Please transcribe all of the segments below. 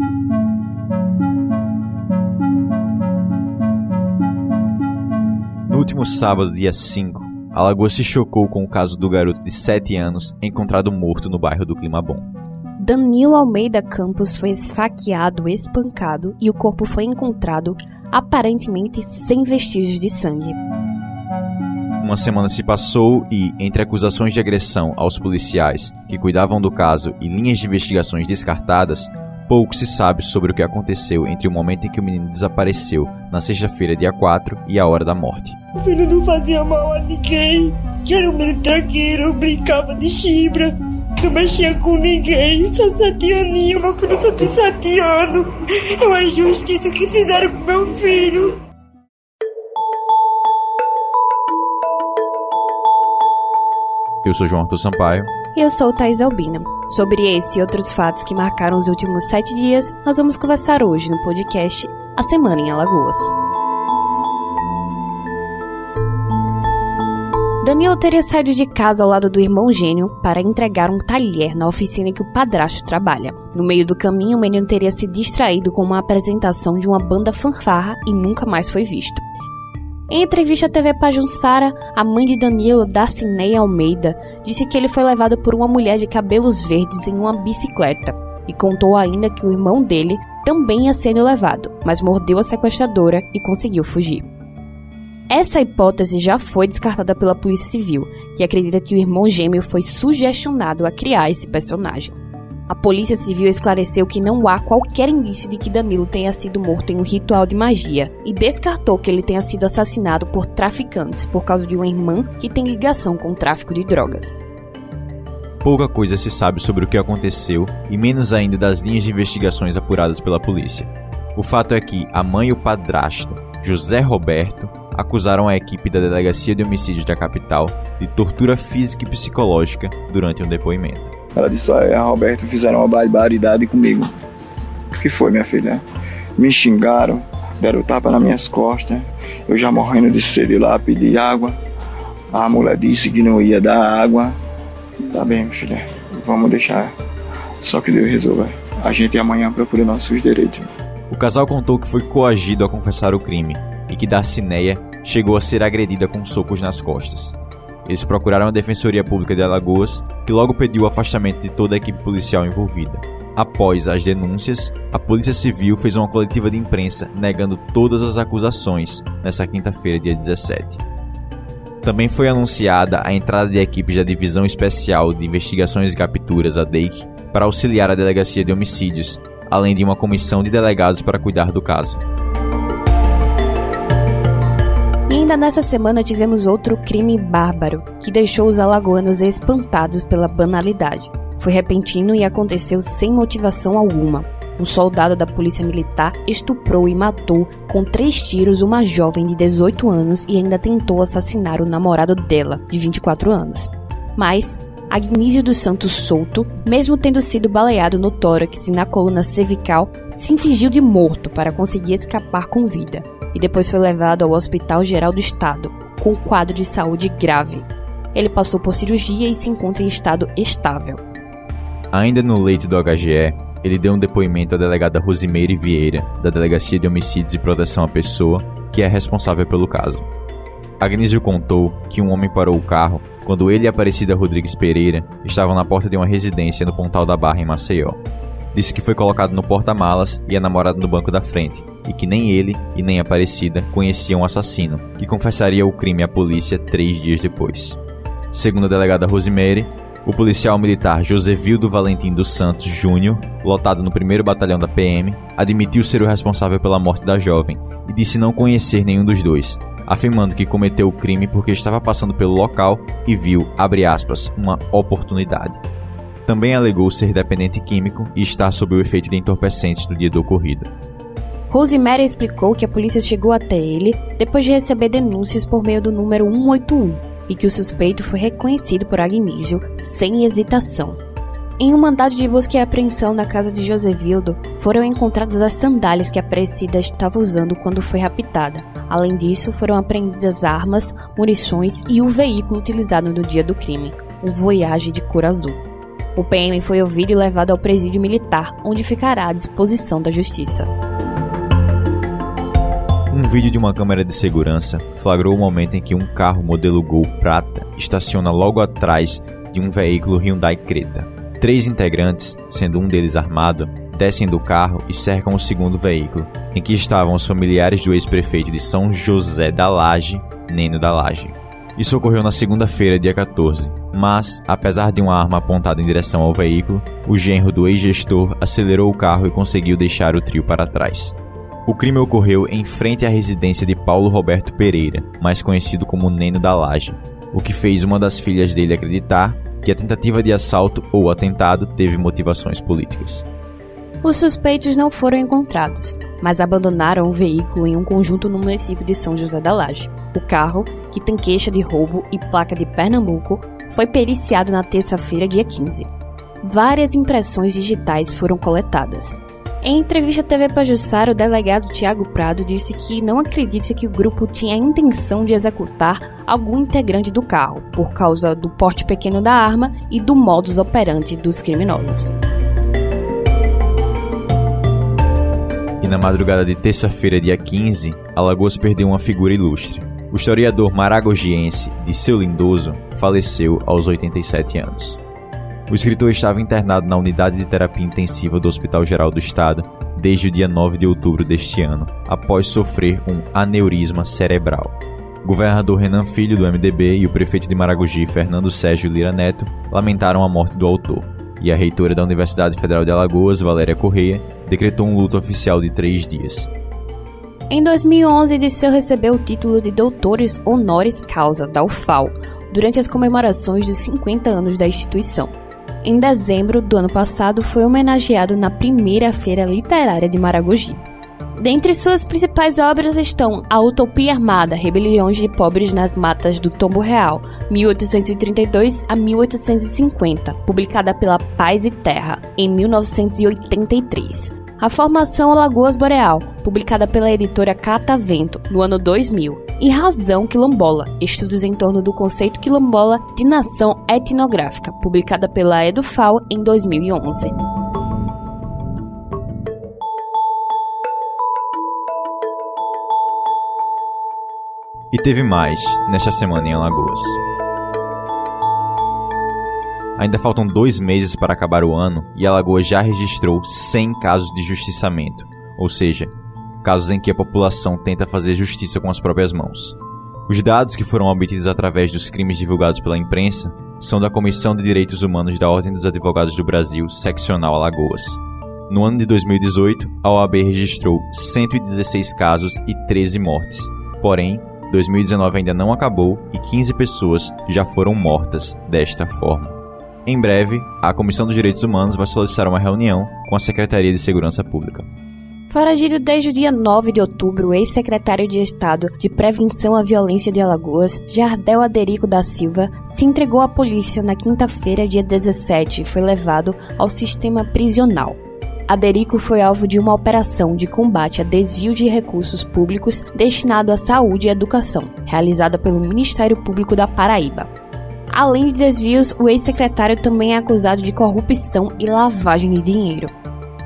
No último sábado, dia 5, a Lagoa se chocou com o caso do garoto de 7 anos encontrado morto no bairro do Clima Bom. Danilo Almeida Campos foi esfaqueado, espancado e o corpo foi encontrado aparentemente sem vestígios de sangue. Uma semana se passou e, entre acusações de agressão aos policiais que cuidavam do caso e linhas de investigações descartadas, pouco se sabe sobre o que aconteceu entre o momento em que o menino desapareceu, na sexta-feira, dia 4, e a hora da morte. O filho não fazia mal a ninguém. Era um menino tranquilo, brincava de chibra. Não mexia com ninguém, só sete aninhos, meu filho só tem sete anos. É uma injustiça que fizeram com meu filho. Eu sou João Arthur Sampaio. E eu sou Thais Albina. Sobre esse e outros fatos que marcaram os últimos sete dias, nós vamos conversar hoje no podcast A Semana em Alagoas. Danilo teria saído de casa ao lado do irmão gênio para entregar um talher na oficina que o padrasto trabalha. No meio do caminho, o menino teria se distraído com uma apresentação de uma banda fanfarra e nunca mais foi visto. Em entrevista à TV Pajunsara, a mãe de Danilo, Darcineia Almeida, disse que ele foi levado por uma mulher de cabelos verdes em uma bicicleta e contou ainda que o irmão dele também ia sendo levado, mas mordeu a sequestradora e conseguiu fugir. Essa hipótese já foi descartada pela Polícia Civil, que acredita que o irmão gêmeo foi sugestionado a criar esse personagem. A Polícia Civil esclareceu que não há qualquer indício de que Danilo tenha sido morto em um ritual de magia e descartou que ele tenha sido assassinado por traficantes por causa de uma irmã que tem ligação com o tráfico de drogas. Pouca coisa se sabe sobre o que aconteceu e menos ainda das linhas de investigações apuradas pela polícia. O fato é que a mãe e o padrasto, José Roberto, acusaram a equipe da Delegacia de Homicídios da capital de tortura física e psicológica durante um depoimento. Ela disse: Olha, a Roberto fizeram uma barbaridade comigo. O que foi, minha filha? Me xingaram, deram tapa nas minhas costas. Eu já morrendo de sede lá, pedi água. A mulher disse que não ia dar água. Tá bem, minha filha, vamos deixar. Só que Deus resolva. A gente amanhã procura nossos direitos. O casal contou que foi coagido a confessar o crime e que Darcineia chegou a ser agredida com socos nas costas. Eles procuraram a Defensoria Pública de Alagoas, que logo pediu o afastamento de toda a equipe policial envolvida. Após as denúncias, a Polícia Civil fez uma coletiva de imprensa negando todas as acusações nesta quinta-feira, dia 17. Também foi anunciada a entrada de equipes da Divisão Especial de Investigações e Capturas, a DEIC, para auxiliar a Delegacia de Homicídios, além de uma comissão de delegados para cuidar do caso. Ainda nessa semana tivemos outro crime bárbaro que deixou os alagoanos espantados pela banalidade. Foi repentino e aconteceu sem motivação alguma. Um soldado da polícia militar estuprou e matou com três tiros uma jovem de 18 anos e ainda tentou assassinar o namorado dela, de 24 anos. Mas Agnísio dos Santos Souto, mesmo tendo sido baleado no tórax e na coluna cervical, se fingiu de morto para conseguir escapar com vida e depois foi levado ao Hospital Geral do Estado, com um quadro de saúde grave. Ele passou por cirurgia e se encontra em estado estável. Ainda no leito do HGE, ele deu um depoimento à delegada Rosimeire Vieira, da Delegacia de Homicídios e Proteção à Pessoa, que é responsável pelo caso. Agnísio contou que um homem parou o carro quando ele e a Aparecida Rodrigues Pereira estavam na porta de uma residência no Pontal da Barra, em Maceió. Disse que foi colocado no porta-malas e a namorada no banco da frente, e que nem ele e nem a Aparecida conheciam o assassino, que confessaria o crime à polícia três dias depois. Segundo a delegada Rosemary, o policial militar Josevildo Valentim dos Santos Júnior, lotado no 1 Batalhão da PM, admitiu ser o responsável pela morte da jovem e disse não conhecer nenhum dos dois, afirmando que cometeu o crime porque estava passando pelo local e viu, aspas, uma oportunidade. Também alegou ser dependente químico e estar sob o efeito de entorpecentes no dia da ocorrida. Rosemary explicou que a polícia chegou até ele depois de receber denúncias por meio do número 181 e que o suspeito foi reconhecido por Agnísio sem hesitação. Em um mandado de busca e apreensão na casa de Josevildo, foram encontradas as sandálias que a Aparecida estava usando quando foi raptada. Além disso, foram apreendidas armas, munições e o veículo utilizado no dia do crime, um Voyage de cor azul. O PM foi ouvido e levado ao presídio militar, onde ficará à disposição da justiça. Um vídeo de uma câmera de segurança flagrou o momento em que um carro modelo Gol prata estaciona logo atrás de um veículo Hyundai Creta. Três integrantes, sendo um deles armado, descem do carro e cercam o segundo veículo, em que estavam os familiares do ex-prefeito de São José da Laje, Neno da Laje. Isso ocorreu na segunda-feira, dia 14, mas, apesar de uma arma apontada em direção ao veículo, o genro do ex-gestor acelerou o carro e conseguiu deixar o trio para trás. O crime ocorreu em frente à residência de Paulo Roberto Pereira, mais conhecido como Neno da Laje, o que fez uma das filhas dele acreditar que a tentativa de assalto ou atentado teve motivações políticas. Os suspeitos não foram encontrados, mas abandonaram o veículo em um conjunto no município de São José da Laje. O carro, que tem queixa de roubo e placa de Pernambuco, foi periciado na terça-feira, dia 15. Várias impressões digitais foram coletadas. Em entrevista à TV Pajussara, o delegado Tiago Prado disse que não acredita que o grupo tinha a intenção de executar algum integrante do carro, por causa do porte pequeno da arma e do modus operandi dos criminosos. E na madrugada de terça-feira, dia 15, Alagoas perdeu uma figura ilustre. O historiador maragogiense Disseu Lindoso faleceu aos 87 anos. O escritor estava internado na unidade de terapia intensiva do Hospital Geral do Estado desde o dia 9 de outubro deste ano, após sofrer um aneurisma cerebral. O governador Renan Filho, do MDB, e o prefeito de Maragogi, Fernando Sérgio Lira Neto, lamentaram a morte do autor e a reitora da Universidade Federal de Alagoas, Valéria Correia, decretou um luto oficial de três dias. Em 2011, Disseu recebeu o título de Doutores Honoris Causa da UFAL durante as comemorações dos 50 anos da instituição. Em dezembro do ano passado, foi homenageado na primeira Feira Literária de Maragogi. Dentre suas principais obras estão A Utopia Armada, Rebeliões de Pobres nas Matas do Tombo Real, 1832 a 1850, publicada pela Paz e Terra, em 1983. A Formação Alagoas Boreal, publicada pela editora Catavento, no ano 2000. E Razão Quilombola, estudos em torno do conceito quilombola de nação etnográfica, publicada pela Edufal em 2011. E teve mais nesta semana em Alagoas. Ainda faltam dois meses para acabar o ano e Alagoas já registrou 100 casos de justiçamento, ou seja, casos em que a população tenta fazer justiça com as próprias mãos. Os dados que foram obtidos através dos crimes divulgados pela imprensa são da Comissão de Direitos Humanos da Ordem dos Advogados do Brasil, seccional Alagoas. No ano de 2018, a OAB registrou 116 casos e 13 mortes. Porém, 2019 ainda não acabou e 15 pessoas já foram mortas desta forma. Em breve, a Comissão dos Direitos Humanos vai solicitar uma reunião com a Secretaria de Segurança Pública. Foragido desde o dia 9 de outubro, o ex-secretário de Estado de Prevenção à Violência de Alagoas, Jardel Aderico da Silva, se entregou à polícia na quinta-feira, dia 17, e foi levado ao sistema prisional. Aderico foi alvo de uma operação de combate a desvio de recursos públicos destinado à saúde e educação, realizada pelo Ministério Público da Paraíba. Além de desvios, o ex-secretário também é acusado de corrupção e lavagem de dinheiro.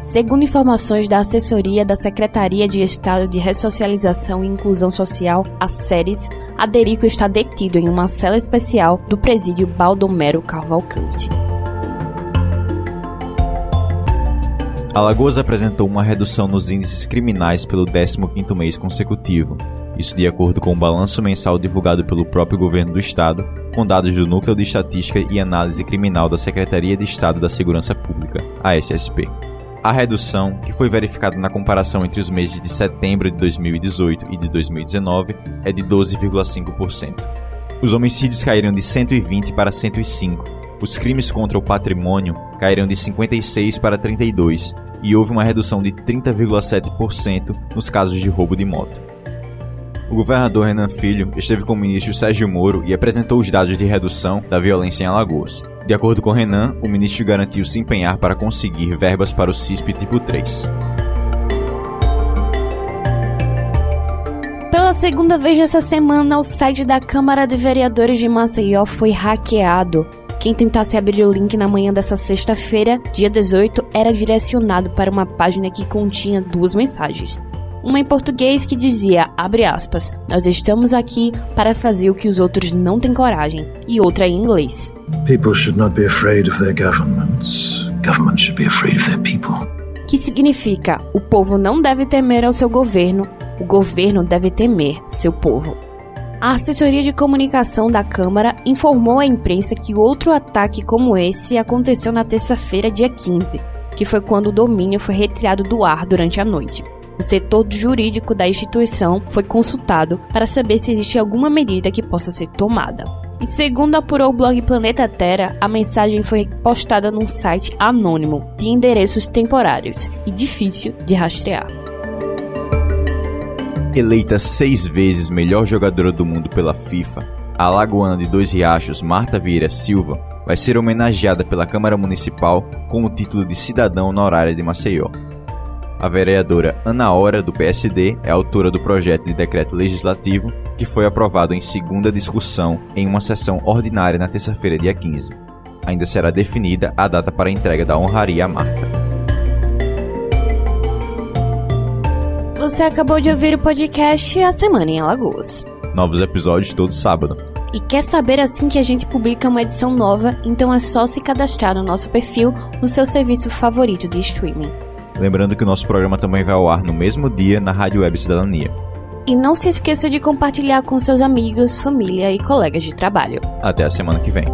Segundo informações da assessoria da Secretaria de Estado de Ressocialização e Inclusão Social, a SERES, Aderico está detido em uma cela especial do presídio Baldomero Cavalcante. Alagoas apresentou uma redução nos índices criminais pelo 15º mês consecutivo. Isso de acordo com o balanço mensal divulgado pelo próprio governo do estado, com dados do Núcleo de Estatística e Análise Criminal da Secretaria de Estado da Segurança Pública, a SSP. A redução, que foi verificada na comparação entre os meses de setembro de 2018 e de 2019, é de 12,5%. Os homicídios caíram de 120 para 105, os crimes contra o patrimônio caíram de 56 para 32 e houve uma redução de 30,7% nos casos de roubo de moto. O governador Renan Filho esteve com o ministro Sérgio Moro e apresentou os dados de redução da violência em Alagoas. De acordo com Renan, o ministro garantiu se empenhar para conseguir verbas para o CISP tipo 3. Pela segunda vez nessa semana, o site da Câmara de Vereadores de Maceió foi hackeado. Quem tentasse abrir o link na manhã dessa sexta-feira, dia 18, era direcionado para uma página que continha duas mensagens. Uma em português que dizia, abre aspas, nós estamos aqui para fazer o que os outros não têm coragem, e outra em inglês. People should not be afraid of their governments. Governments should be afraid of their people. Que significa, o povo não deve temer ao seu governo, o governo deve temer seu povo. A assessoria de comunicação da Câmara informou à imprensa que outro ataque como esse aconteceu na terça-feira, dia 15, que foi quando o domínio foi retirado do ar durante a noite. O setor jurídico da instituição foi consultado para saber se existe alguma medida que possa ser tomada. E segundo apurou o blog Planeta Terra, a mensagem foi postada num site anônimo de endereços temporários e difícil de rastrear eleita seis vezes melhor jogadora do mundo pela FIFA, a lagoana de Dois Riachos, Marta Vieira Silva, vai ser homenageada pela Câmara Municipal com o título de cidadão honorária de Maceió. A vereadora Ana Hora, do PSD, é autora do projeto de decreto legislativo que foi aprovado em segunda discussão em uma sessão ordinária na terça-feira, dia 15. Ainda será definida a data para a entrega da honraria à Marta. Você acabou de ouvir o podcast A Semana em Alagoas. Novos episódios todo sábado. E quer saber assim que a gente publica uma edição nova? Então é só se cadastrar no nosso perfil no seu serviço favorito de streaming. Lembrando que o nosso programa também vai ao ar no mesmo dia na Rádio Web Cidadania. E não se esqueça de compartilhar com seus amigos, família e colegas de trabalho. Até a semana que vem.